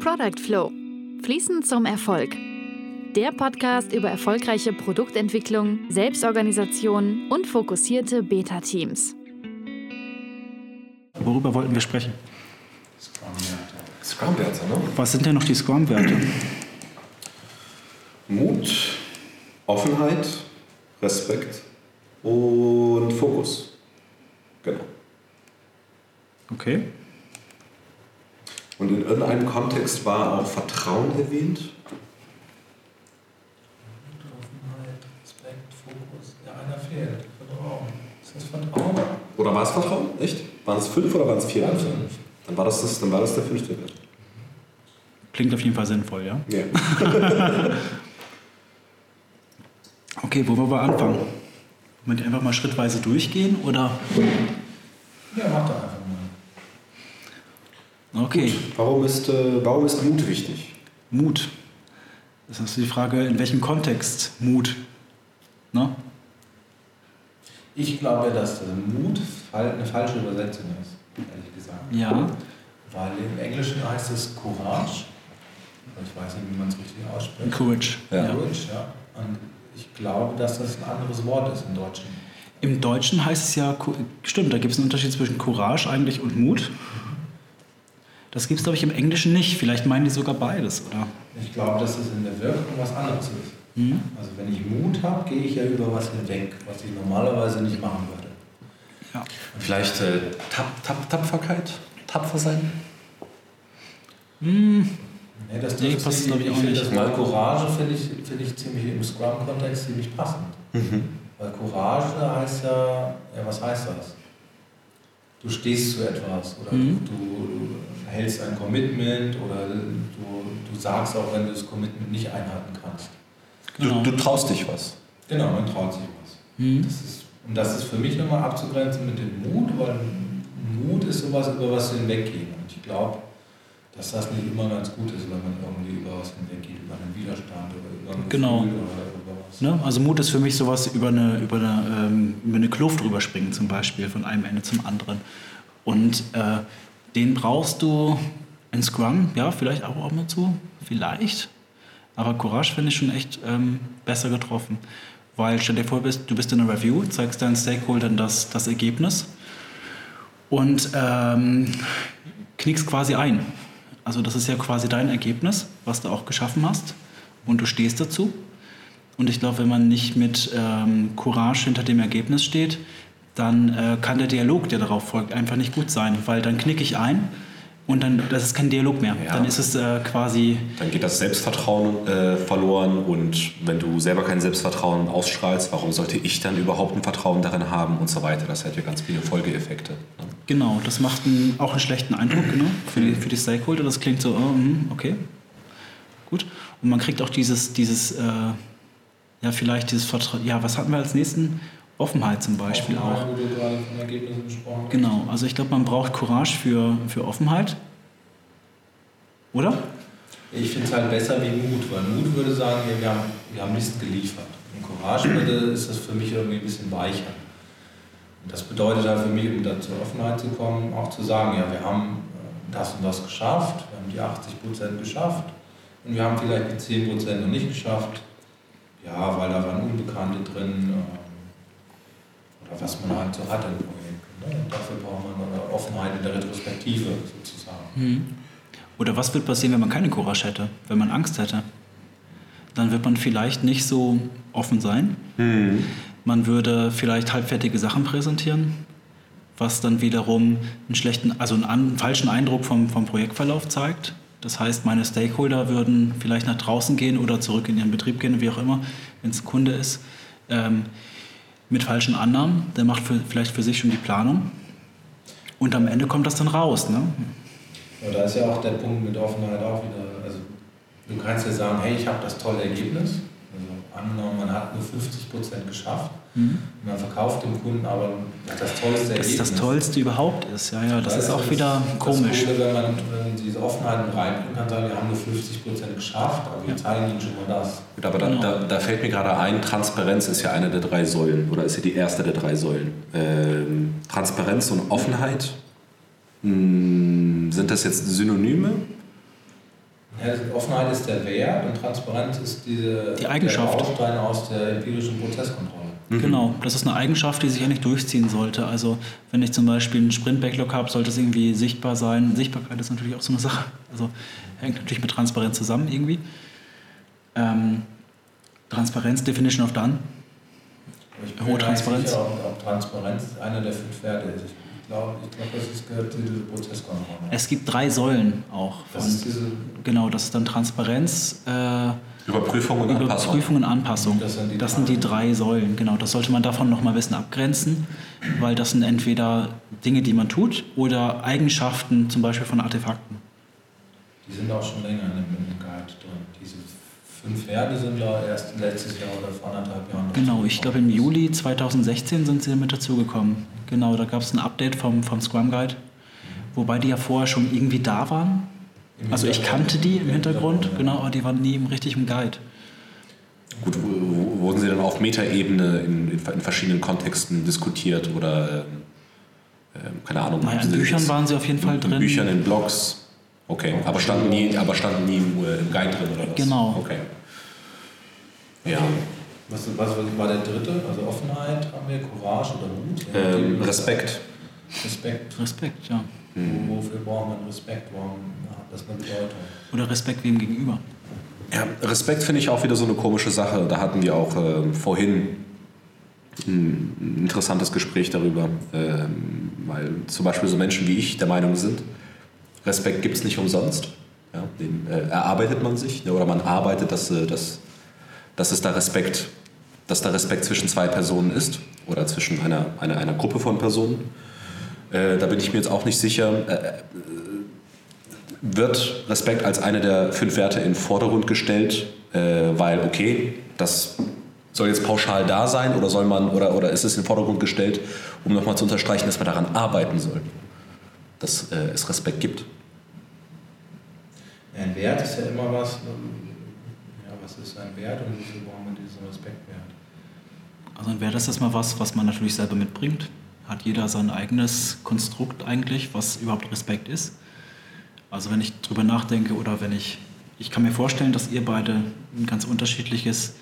Product Flow. Fließend zum Erfolg. Der Podcast über erfolgreiche Produktentwicklung, Selbstorganisation und fokussierte Beta-Teams. Worüber wollten wir sprechen? Scrum-Werte, ne? Was sind denn noch die Scrum-Werte? Mut, Offenheit, Respekt und Fokus. Genau. Okay. Und in irgendeinem Kontext war auch Vertrauen erwähnt. Offenheit, Respekt, Fokus. Ja, einer fehlt. Vertrauen. Ist das Vertrauen? Oder war es Vertrauen? Echt? Waren es fünf oder waren es vier? Ja, fünf. Dann war das, das, dann war das der fünfte Wert. Klingt auf jeden Fall sinnvoll, ja? Ja. Okay, wo wollen wir anfangen? Wollen wir einfach mal schrittweise durchgehen oder? Ja, mach doch Okay, Warum ist, äh, warum ist Mut wichtig? Mut. Das ist die Frage, in welchem Kontext Mut? Ne? Ich glaube, dass der Mut eine falsche Übersetzung ist, ehrlich gesagt. Ja. Weil im Englischen heißt es Courage. Ich weiß nicht, wie man es richtig ausspricht. Courage. Ja. Courage, ja. Und ich glaube, dass das ein anderes Wort ist im Deutschen. Im Deutschen heißt es ja, stimmt, da gibt es einen Unterschied zwischen Courage eigentlich und Mut. Das gibt es, glaube ich, im Englischen nicht. Vielleicht meinen die sogar beides, oder? Ich glaube, dass es in der Wirkung was anderes ist. Mhm. Also wenn ich Mut habe, gehe ich ja über was hinweg, was ich normalerweise nicht machen würde. Ja. Vielleicht äh, Tap, Tap, Tapferkeit? Tapfer sein? Hm, Nee, das Nee, trifft passt, sich- glaub ich, auch nicht. Das Wort Courage finde ich, finde ich ziemlich im Scrum-Kontext ziemlich passend. Weil Courage heißt ja, ja, was heißt das? Du stehst zu etwas oder Mhm. du, hältst ein Commitment oder du, du sagst auch, wenn du das Commitment nicht einhalten kannst. Genau. Du, du traust dich was. Genau, man traut sich was. Mhm. Das ist, und das ist für mich nochmal abzugrenzen mit dem Mut, weil Mut ist sowas, über was wir hinweggehen. Und ich glaube, dass das nicht immer ganz gut ist, wenn man irgendwie über was hinweggeht, über einen Widerstand oder über ein Genau. Gefühl oder über. Ne? Also Mut ist für mich sowas über eine, über eine, ähm, über eine Kluft rüberspringen zum Beispiel, von einem Ende zum anderen. Und äh, den brauchst du in Scrum, ja, vielleicht auch ab zu, vielleicht. Aber Courage finde ich schon echt ähm, besser getroffen. Weil stell dir vor, du bist in einer Review, zeigst deinen Stakeholdern das, das Ergebnis und ähm, knickst quasi ein. Also das ist ja quasi dein Ergebnis, was du auch geschaffen hast und du stehst dazu. Und ich glaube, wenn man nicht mit ähm, Courage hinter dem Ergebnis steht, dann äh, kann der Dialog, der darauf folgt, einfach nicht gut sein, weil dann knicke ich ein und dann das ist kein Dialog mehr. Ja. Dann ist es äh, quasi Dann geht das Selbstvertrauen äh, verloren und wenn du selber kein Selbstvertrauen ausstrahlst, warum sollte ich dann überhaupt ein Vertrauen darin haben und so weiter. Das hat ja ganz viele Folgeeffekte. Ne? genau, das macht einen, auch einen schlechten Eindruck ne, für, die, für die Stakeholder. Das klingt so, oh, hm, okay, gut. Und man kriegt auch dieses, dieses äh, ja vielleicht dieses Vertrauen. Ja, was hatten wir als nächsten? Offenheit zum Beispiel auch. Offenheit, wo du gerade von Ergebnissen gesprochen hast. Genau, also ich glaube, man braucht Courage für, für Offenheit. Oder? Ich finde es halt besser wie Mut, weil Mut würde sagen, wir, haben, wir haben Mist geliefert. Und Courage würde, ist das für mich irgendwie ein bisschen weicher. Und das bedeutet halt für mich, um da zur Offenheit zu kommen, auch zu sagen, ja, wir haben äh, das und das geschafft, wir haben die 80 Prozent geschafft und wir haben vielleicht die 10 Prozent noch nicht geschafft. Ja, weil da waren Unbekannte drin ähm, oder was man halt so hat in Projekten. Ne? Und dafür braucht man eine Offenheit in der Retrospektive sozusagen. Oder was wird passieren, wenn man keine Courage hätte, wenn man Angst hätte? Dann wird man vielleicht nicht so offen sein. Man würde vielleicht halbfertige Sachen präsentieren, was dann wiederum einen schlechten, also einen falschen Eindruck vom, vom Projektverlauf zeigt. Das heißt, meine Stakeholder würden vielleicht nach draußen gehen oder zurück in ihren Betrieb gehen, wie auch immer, wenn es ein Kunde ist, ähm, mit falschen Annahmen. Der macht für, vielleicht für sich schon die Planung. Und am Ende kommt das dann raus. Ne? Ja, da ist ja auch der Punkt mit Offenheit auch wieder. Also, du kannst ja sagen, hey, ich habe das tolle Ergebnis. Angenommen, man hat nur 50% geschafft. Und man verkauft dem Kunden aber das tollste Ergebnis. das Tollste überhaupt ist. Ja, ja, das Da ist auch das- wieder komisch. Das Coole, wenn man wenn diese Offenheit reinbringen kann, sagen, wir haben nur 50% geschafft, aber wir zeigen ihnen schon mal das. Gut, aber da, Genau. da, da fällt mir gerade ein, Transparenz ist ja eine der drei Säulen oder ist ja die erste der drei Säulen. Ähm, Transparenz und Offenheit, mh, sind das jetzt Synonyme? Ja, also Offenheit ist der Wert und Transparenz ist diese, Die Eigenschaft. der Baustein aus der empirischen Prozesskontrolle. Genau, das ist eine Eigenschaft, die sich eigentlich durchziehen sollte. Also wenn ich zum Beispiel einen Sprint-Backlog habe, sollte es irgendwie sichtbar sein. Sichtbarkeit ist natürlich auch so eine Sache. Also hängt natürlich mit Transparenz zusammen irgendwie. Ähm, Transparenz, Definition of Done. Ich bin Hohe Transparenz. Sicher, ob, ob Transparenz einer der fünf Werte ist. Ich glaube, ich das ist, gehört zu dieser Prozesskontrolle. Es gibt drei Säulen auch. das Von, ist diese, genau, das ist dann Transparenz, äh, Überprüfung und Anpassung. Überprüfung und Anpassung. Das sind die Das sind die drei Säulen, genau. Das sollte man davon nochmal ein bisschen abgrenzen, weil das sind entweder Dinge, die man tut oder Eigenschaften zum Beispiel von Artefakten. die sind auch schon länger in dem, in dem Guide drin. Diese fünf Werte sind ja erst letztes Jahr oder vor anderthalb Jahren. Genau, ich glaube im Juli 2016 sind sie mit dazugekommen. Genau, da gab es ein Update vom, vom Scrum Guide, wobei die ja vorher schon irgendwie da waren. Also ich kannte die im Hintergrund, genau, aber die waren nie im richtigen Guide. Gut, wurden sie dann auf Metaebene in, in, in verschiedenen Kontexten diskutiert oder ähm, ähm, keine Ahnung? Naja, in Büchern waren sie auf jeden Fall in drin. Büchern, in Blogs. Okay, aber standen nie, aber standen nie im, äh, im Guide drin oder was? Genau. Okay. Ja. Was, was, was war der dritte? Also Offenheit haben wir, Courage oder Mut? Ähm, Respekt. Respekt. Respekt, ja. Wo- Wofür braucht man Respekt? Warum hat das eine Bedeutung? Oder Respekt wem gegenüber. Ja, Respekt finde ich auch wieder so eine komische Sache. Da hatten wir auch ähm, vorhin ein interessantes Gespräch darüber, ähm, weil zum Beispiel so Menschen wie ich der Meinung sind, Respekt gibt es nicht umsonst. Ja, den äh, erarbeitet man sich ne, oder man arbeitet, dass, äh, dass, dass es da Respekt, dass da Respekt zwischen zwei Personen ist oder zwischen einer, einer, einer Gruppe von Personen. Äh, da bin ich mir jetzt auch nicht sicher. Äh, wird Respekt als eine der fünf Werte in den Vordergrund gestellt, äh, weil okay, das soll jetzt pauschal da sein oder soll man oder, oder ist es in den Vordergrund gestellt, um nochmal zu unterstreichen, dass man daran arbeiten soll, dass äh, es Respekt gibt. Ein Wert ist ja immer was, ähm, ja, was ist ein Wert und wofür brauchen wir diesen Respektwert? Also dann wäre das erstmal was, was man natürlich selber mitbringt. Hat jeder sein eigenes Konstrukt eigentlich, was überhaupt Respekt ist. Also wenn ich drüber nachdenke oder wenn ich, ich kann mir vorstellen, dass ihr beide ein ganz unterschiedliches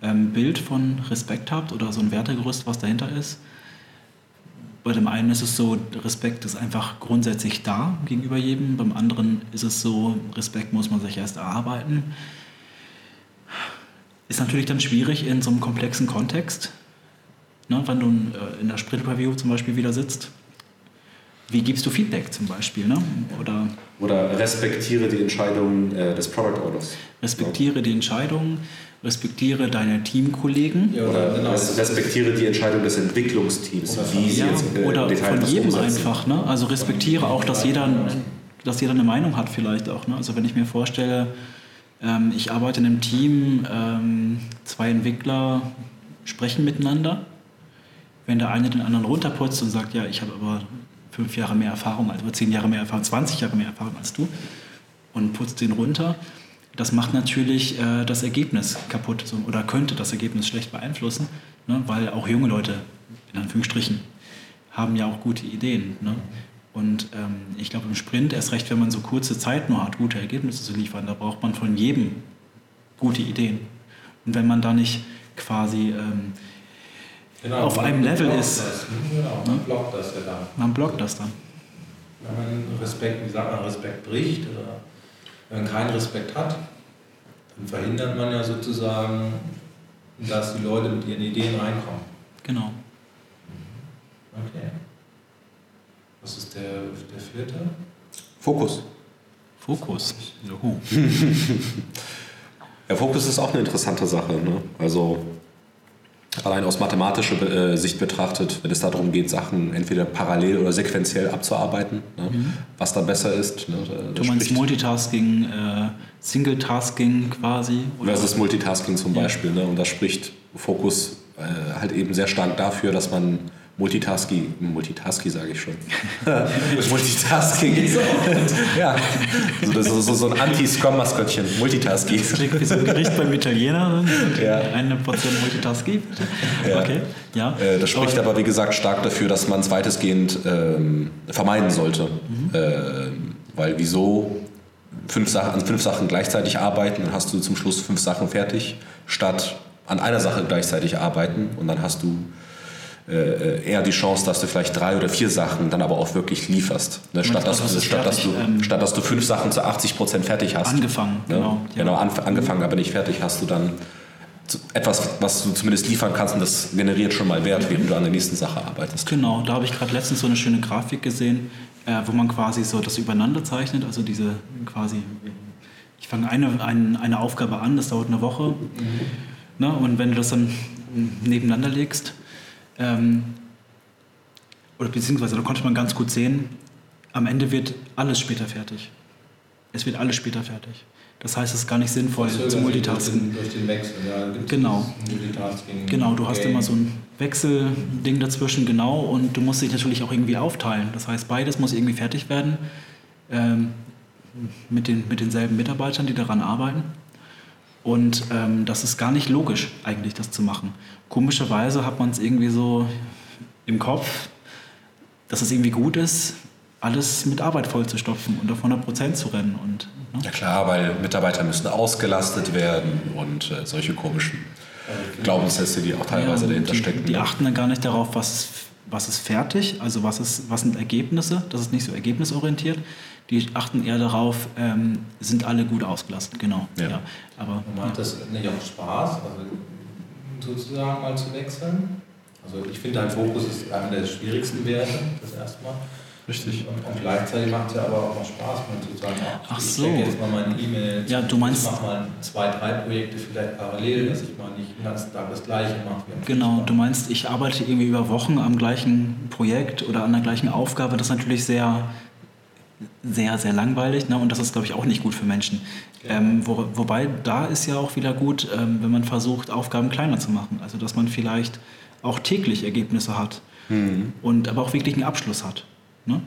ähm, Bild von Respekt habt oder so ein Wertegerüst, was dahinter ist. Bei dem einen ist es so, Respekt ist einfach grundsätzlich da gegenüber jedem. Beim anderen ist es so, Respekt muss man sich erst erarbeiten. Ist natürlich dann schwierig in so einem komplexen Kontext, ne, wenn du äh, in der Sprint-Review zum Beispiel wieder sitzt. Wie gibst du Feedback zum Beispiel? Ne? Oder Oder respektiere die Entscheidung äh, des Product Owners. respektiere die Entscheidung, respektiere deine Teamkollegen. Ja, Oder genau. res- respektiere die Entscheidung des Entwicklungsteams, Oder wie sie Ja, jetzt äh, oder Detail von jedem umsetzen. einfach. Ne? Also respektiere auch, dass jeder, dass jeder eine Meinung hat vielleicht auch. Ne? Also wenn ich mir vorstelle, ähm, ich arbeite in einem Team, ähm, zwei Entwickler sprechen miteinander. Wenn der eine den anderen runterputzt und sagt, ja, ich habe aber fünf Jahre mehr Erfahrung, als, oder zehn Jahre mehr Erfahrung, 20 Jahre mehr Erfahrung als du und putzt den runter, das macht natürlich äh, das Ergebnis kaputt so, oder könnte das Ergebnis schlecht beeinflussen, ne? weil auch junge Leute, in Anführungsstrichen, haben ja auch gute Ideen. Ne? Und ähm, ich glaube, im Sprint, erst recht, wenn man so kurze Zeit nur hat, gute Ergebnisse zu liefern, da braucht man von jedem gute Ideen. Und wenn man da nicht quasi, ähm, Genau, auf einem Level ist. Das. Genau, man blockt das ja dann. man blockt das dann. Wenn man Respekt, wie sagt man, Respekt bricht oder wenn man keinen Respekt hat, dann verhindert man ja sozusagen, dass die Leute mit ihren Ideen reinkommen. Genau. Okay. Was ist der, der vierte? Fokus. Fokus. Juhu. Ja, Fokus ist auch eine interessante Sache. Ne? Also allein aus mathematischer äh, Sicht betrachtet, wenn es darum geht, Sachen entweder parallel oder sequenziell abzuarbeiten, ne? was da besser ist. Ne? Du meinst spricht- Multitasking, äh, Single-Tasking quasi? Oder? versus Multitasking zum Beispiel. Ne? Und da spricht Fokus äh, halt eben sehr stark dafür, dass man Multitasking, Multitasking sage ich schon. Multitasking. ja, so, das ist so, so ein Anti-Scrum-Maskottchen. Multitasking. Das klingt wie so ein Gericht beim Italiener. Ja. Eine Portion Multitasking. Ja. Okay, ja. Äh, das spricht aber, wie gesagt, stark dafür, dass man es weitestgehend ähm, vermeiden sollte. Mhm. Ähm, weil wieso, fünf Sachen, an fünf Sachen gleichzeitig arbeiten, dann hast du zum Schluss fünf Sachen fertig, statt an einer Sache gleichzeitig arbeiten und dann hast du eher die Chance, dass du vielleicht drei oder vier Sachen dann aber auch wirklich lieferst. Ne? Statt, dass, du, statt, dass du, ähm, statt dass du fünf Sachen zu 80 Prozent fertig hast. Angefangen, ne? genau. Ja. Genau, angefangen, aber nicht fertig hast du dann etwas, was du zumindest liefern kannst und das generiert schon mal Wert, während du an der nächsten Sache arbeitest. Genau, da habe ich gerade letztens so eine schöne Grafik gesehen, äh, wo man quasi so das übereinander zeichnet, also diese quasi, ich fange eine, ein, eine Aufgabe an, das dauert eine Woche, mhm. ne? und wenn du das dann nebeneinander legst, ähm, oder beziehungsweise da konnte man ganz gut sehen, am Ende wird alles später fertig. Es wird alles später fertig. Das heißt, es ist gar nicht sinnvoll zu multitasken. Durch den, Wechsel, ja. Genau. Genau, du hast immer so ein Wechselding dazwischen, genau, und du musst dich natürlich auch irgendwie aufteilen. Das heißt, beides muss irgendwie fertig werden ähm, mit, den, mit denselben Mitarbeitern, die daran arbeiten. Und ähm, das ist gar nicht logisch, eigentlich das zu machen. Komischerweise hat man es irgendwie so im Kopf, dass es irgendwie gut ist, alles mit Arbeit vollzustopfen und auf 100 Prozent zu rennen. Und, ne? Ja klar, weil Mitarbeiter müssen ausgelastet werden und äh, solche komischen Glaubenssätze, die auch teilweise ja, dahinter die, stecken. Die ne? achten dann gar nicht darauf, was, was ist fertig, also was, ist, was sind Ergebnisse, das ist nicht so ergebnisorientiert, die achten eher darauf, ähm, sind alle gut ausgelastet, genau. Ja. ja. aber, macht ja. das nicht auch Spaß, also sozusagen mal zu wechseln? Also ich finde, dein Fokus ist einer der schwierigsten Werte, das erste Mal. Richtig. Und, und gleichzeitig macht es ja aber auch mal Spaß, mal zu sagen, ach, ach ich so. jetzt mal meine E-Mail. Ja, du meinst. Ich mache mal zwei, drei Projekte vielleicht parallel, dass ich mal nicht den ganzen Tag das Gleiche mache. Genau, du meinst, ich arbeite irgendwie über Wochen am gleichen Projekt oder an der gleichen Aufgabe. Das ist natürlich sehr sehr, sehr langweilig ne? und das ist, glaube ich, auch nicht gut für Menschen. Ja. Ähm, wo, wobei da ist ja auch wieder gut, ähm, wenn man versucht, Aufgaben kleiner zu machen. Also, dass man vielleicht auch täglich Ergebnisse hat mhm. und aber auch wirklich einen Abschluss hat. Ne?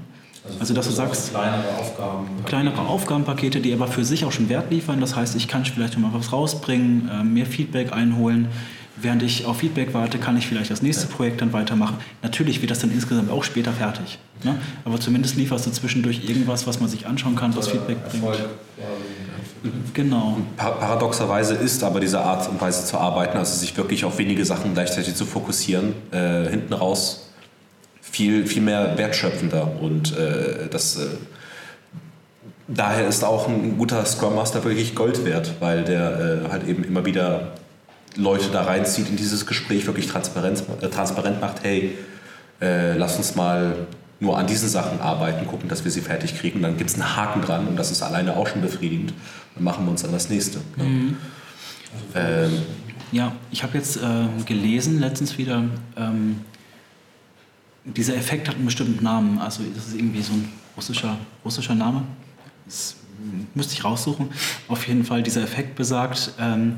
Also, also dass du sagst, kleinere Aufgaben. Kleinere Aufgabenpakete, die aber für sich auch schon Wert liefern. Das heißt, ich kann vielleicht mal was rausbringen, äh, mehr Feedback einholen während ich auf Feedback warte, kann ich vielleicht das nächste Projekt dann weitermachen. Natürlich wird das dann insgesamt auch später fertig. Ne? Aber zumindest lieferst du zwischendurch irgendwas, was man sich anschauen kann, was Feedback bringt. Genau. Paradoxerweise ist aber diese Art und Weise zu arbeiten, also sich wirklich auf wenige Sachen gleichzeitig zu fokussieren, äh, hinten raus viel, viel mehr wertschöpfender. Und äh, das, äh, daher ist auch ein guter Scrum Master wirklich Gold wert, weil der äh, halt eben immer wieder Leute da reinzieht in dieses Gespräch, wirklich transparent, äh, transparent macht, hey, äh, lass uns mal nur an diesen Sachen arbeiten, gucken, dass wir sie fertig kriegen. Dann gibt es einen Haken dran und das ist alleine auch schon befriedigend. Dann machen wir uns an das nächste. Ne? Mhm. Ähm, ja, ich habe jetzt äh, gelesen, letztens wieder, ähm, dieser Effekt hat einen bestimmten Namen. Also das ist irgendwie so ein russischer, russischer Name. Das müsste ich raussuchen. Auf jeden Fall, dieser Effekt besagt, ähm,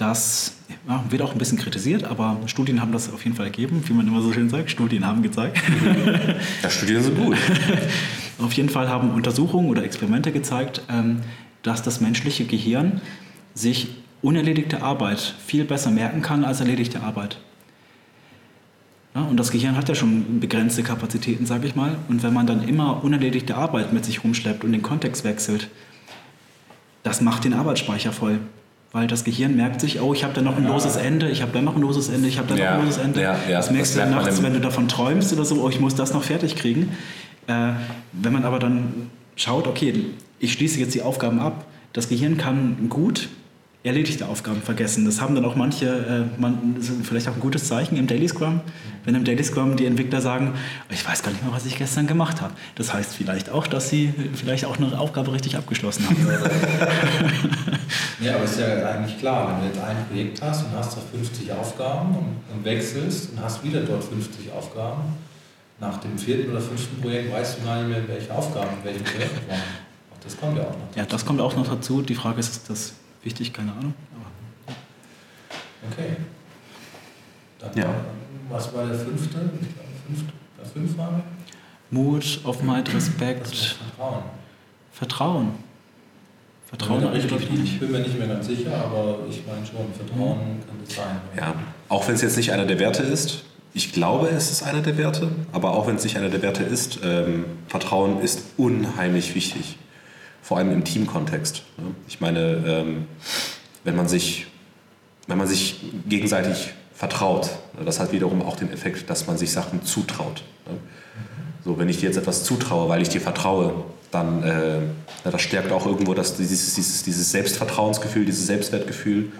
das ja, wird auch ein bisschen kritisiert, aber Studien haben das auf jeden Fall ergeben, wie man immer so schön sagt. Studien haben gezeigt. Ja, Studien sind gut. auf jeden Fall haben Untersuchungen oder Experimente gezeigt, ähm, dass das menschliche Gehirn sich unerledigte Arbeit viel besser merken kann als erledigte Arbeit. Ja, und das Gehirn hat ja schon begrenzte Kapazitäten, sage ich mal. Und wenn man dann immer unerledigte Arbeit mit sich rumschleppt und den Kontext wechselt, das macht den Arbeitsspeicher voll. Weil das Gehirn merkt sich, oh, ich habe da noch ein loses Ende, ich habe da noch ein loses Ende, ich habe da noch ja, ein loses Ende. Ja, ja, das merkst das du nachts, wenn du davon träumst oder so, oh, ich muss das noch fertig kriegen. Äh, wenn man aber dann schaut, okay, ich schließe jetzt die Aufgaben ab, das Gehirn kann gut erledigte Aufgaben vergessen. Das haben dann auch manche, äh, man, das ist vielleicht auch ein gutes Zeichen im Daily Scrum, wenn im Daily Scrum die Entwickler sagen, ich weiß gar nicht mehr, was ich gestern gemacht habe. Das heißt vielleicht auch, dass sie vielleicht auch eine Aufgabe richtig abgeschlossen haben. ja, aber ist ja eigentlich klar, wenn du jetzt ein Projekt hast und hast da 50 Aufgaben und, und wechselst und hast wieder dort 50 Aufgaben, nach dem vierten oder fünften Projekt weißt du gar nicht mehr, welche Aufgaben in welchem Projekt waren. Das kommt ja auch noch dazu. Ja, das kommt auch noch dazu. Die Frage ist, ist das wichtig, keine Ahnung. okay. Dann ja. was war der fünfte? fünfte der fünf war? Mut, Offenheit, Respekt. Vertrauen. Vertrauen. Vertrauen ich, ich bin mir nicht mehr ganz sicher, aber ich meine schon, Vertrauen mhm. kann das sein. Ja, auch wenn es jetzt nicht einer der Werte ist, ich glaube, es ist einer der Werte, aber auch wenn es nicht einer der Werte ist, ähm, Vertrauen ist unheimlich wichtig. Vor allem im Teamkontext. Ne? Ich meine, ähm, wenn man sich, wenn man sich gegenseitig vertraut, ne, das hat wiederum auch den Effekt, dass man sich Sachen zutraut. Ne? So, wenn ich dir jetzt etwas zutraue, weil ich dir vertraue, dann äh, das stärkt auch irgendwo das, dieses, dieses, dieses Selbstvertrauensgefühl, dieses Selbstwertgefühl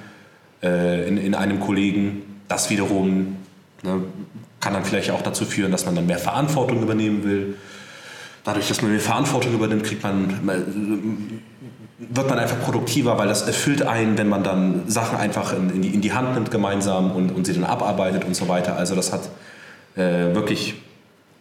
äh, in, in einem Kollegen. Das wiederum ne, kann dann vielleicht auch dazu führen, dass man dann mehr Verantwortung übernehmen will. Dadurch, dass man mehr Verantwortung übernimmt, kriegt man, wird man einfach produktiver, weil das erfüllt einen, wenn man dann Sachen einfach in, die, in die, Hand nimmt gemeinsam und, und, sie dann abarbeitet und so weiter. Also das hat äh, wirklich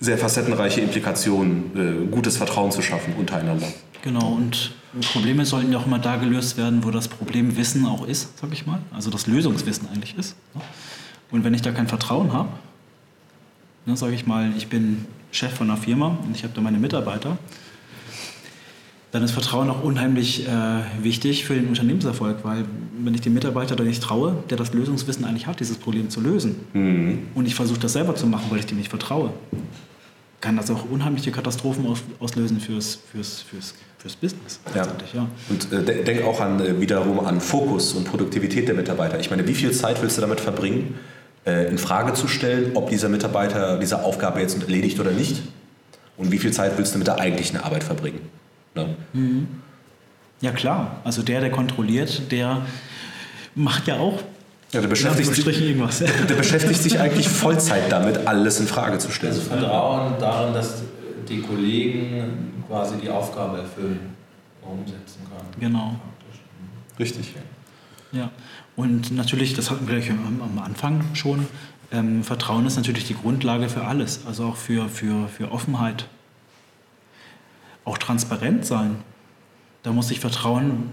sehr facettenreiche Implikationen, äh, gutes Vertrauen zu schaffen untereinander. Genau, und Probleme sollten ja auch immer da gelöst werden, wo das Problemwissen auch ist, sag ich mal. Also das Lösungswissen eigentlich ist. Ne? Und wenn ich da kein Vertrauen habe, ne, sage ich mal, ich bin Chef von einer Firma und ich habe da meine Mitarbeiter, dann ist Vertrauen auch unheimlich äh, wichtig für den Unternehmenserfolg, weil wenn ich dem Mitarbeiter da nicht traue, der das Lösungswissen eigentlich hat, dieses Problem zu lösen, mhm. und ich versuche das selber zu machen, weil ich dem nicht vertraue, kann das auch unheimliche Katastrophen aus, auslösen fürs, fürs, fürs, fürs Business. Ja. ja. Und äh, denk auch an, äh, wiederum an Fokus und Produktivität der Mitarbeiter. Ich meine, wie viel Zeit willst du damit verbringen, in Frage zu stellen, ob dieser Mitarbeiter diese Aufgabe jetzt erledigt oder nicht? Und wie viel Zeit willst du mit der eigentlichen Arbeit verbringen? Ne? Mhm. Ja klar, also der, der kontrolliert, der macht ja auch ja, der beschäftigt, sich, der beschäftigt sich eigentlich Vollzeit damit, alles in Frage zu stellen. Also Vertrauen darin, dass die Kollegen quasi die Aufgabe erfüllen, umsetzen können. Genau. Richtig. Ja, und natürlich, das hatten wir gleich am Anfang schon, ähm, Vertrauen ist natürlich die Grundlage für alles, also auch für, für, für Offenheit. Auch transparent sein. Da muss ich vertrauen,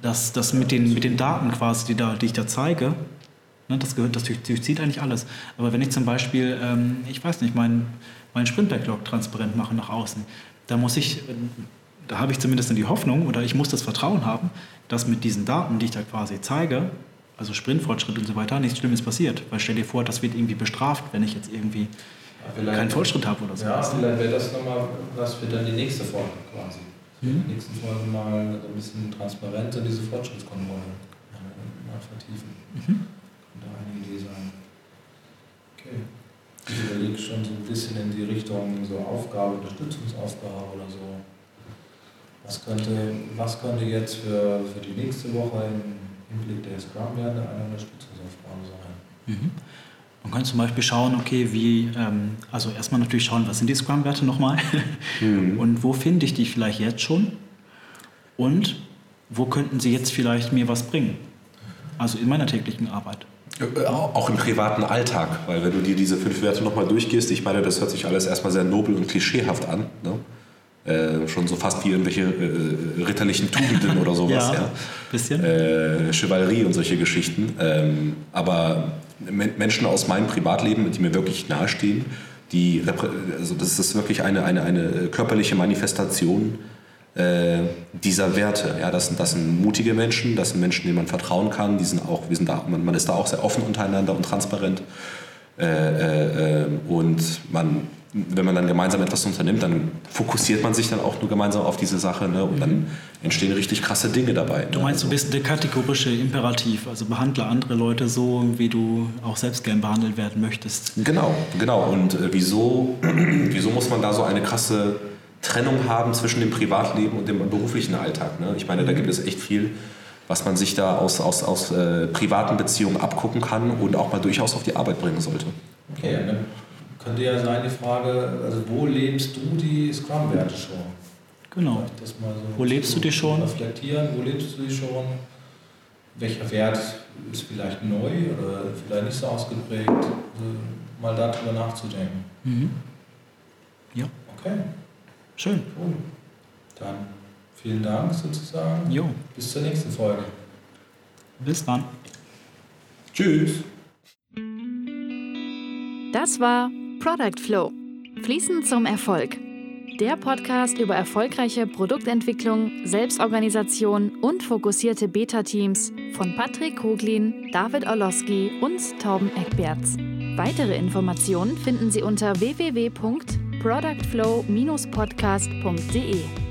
dass das mit den, mit den Daten quasi, die, da, die ich da zeige, ne, das, gehört, das durchzieht eigentlich alles. Aber wenn ich zum Beispiel, ähm, ich weiß nicht, meinen mein Sprint-Backlog transparent mache nach außen, da muss ich, da habe ich zumindest die Hoffnung oder ich muss das Vertrauen haben, dass mit diesen Daten, die ich da quasi zeige, also Sprintfortschritt und so weiter, nichts Schlimmes passiert. Weil stell dir vor, das wird irgendwie bestraft, wenn ich jetzt irgendwie ja, keinen Fortschritt habe oder so. Ja, vielleicht wäre das nochmal was für dann die nächste Folge quasi. Mhm. In der nächsten Folge mal so ein bisschen transparent in diese Fortschrittskontrolle mal vertiefen. Mhm. Könnte eine Idee sein. Okay. Ich überlege schon so ein bisschen in die Richtung so Aufgabe, Unterstützungsaufgabe oder so. Was könnte, was könnte jetzt für, für die nächste Woche im Hinblick der Scrum-Werte eine Unterstützungsaufgabe sein. Mhm. Man kann zum Beispiel schauen, okay, wie, ähm, also erstmal natürlich schauen, was sind die Scrum-Werte nochmal mhm. und wo finde ich die vielleicht jetzt schon und wo könnten sie jetzt vielleicht mir was bringen, also in meiner täglichen Arbeit. Äh, auch im privaten Alltag, weil wenn du dir diese fünf Werte nochmal durchgehst, ich meine, das hört sich alles erstmal sehr nobel und klischeehaft an. Ne? Äh, schon so fast wie irgendwelche äh, ritterlichen Tugenden oder sowas. ja, ja. bisschen. Äh, Chevalerie und solche Geschichten. Ähm, aber Menschen aus meinem Privatleben, die mir wirklich nahestehen, die, also das ist wirklich eine, eine, eine körperliche Manifestation äh, dieser Werte. Ja, das, sind, das sind mutige Menschen, das sind Menschen, denen man vertrauen kann, die sind auch, wir sind da, man, man ist da auch sehr offen untereinander und transparent. Äh, äh, und man wenn man dann gemeinsam etwas unternimmt, dann fokussiert man sich dann auch nur gemeinsam auf diese Sache ne? und mhm. dann entstehen richtig krasse Dinge dabei. Du meinst, ne? du bist der kategorische Imperativ, also behandle andere Leute so, wie du auch selbst gern behandelt werden möchtest. Genau, genau. Und äh, wieso, wieso muss man da so eine krasse Trennung haben zwischen dem Privatleben und dem beruflichen Alltag? Ne? Ich meine, da gibt es echt viel, was man sich da aus, aus, aus äh, privaten Beziehungen abgucken kann und auch mal durchaus auf die Arbeit bringen sollte. Okay, ne? Könnte ja sein die Frage, also wo lebst du die Scrum-Werte schon? Genau. Das mal so wo lebst du die schon? Reflektieren, wo lebst du die schon? Welcher Wert ist vielleicht neu oder vielleicht nicht so ausgeprägt? Also mal darüber nachzudenken. Mhm. Ja. Okay. Schön. Cool. Dann vielen Dank sozusagen. Jo. Bis zur nächsten Folge. Bis dann. Tschüss. Das war Product Flow. Fließend zum Erfolg. Der Podcast über erfolgreiche Produktentwicklung, Selbstorganisation und fokussierte Beta-Teams von Patrick Koglin, David Orlowski und Torben Eckberts. Weitere Informationen finden Sie unter www.productflow-podcast.de.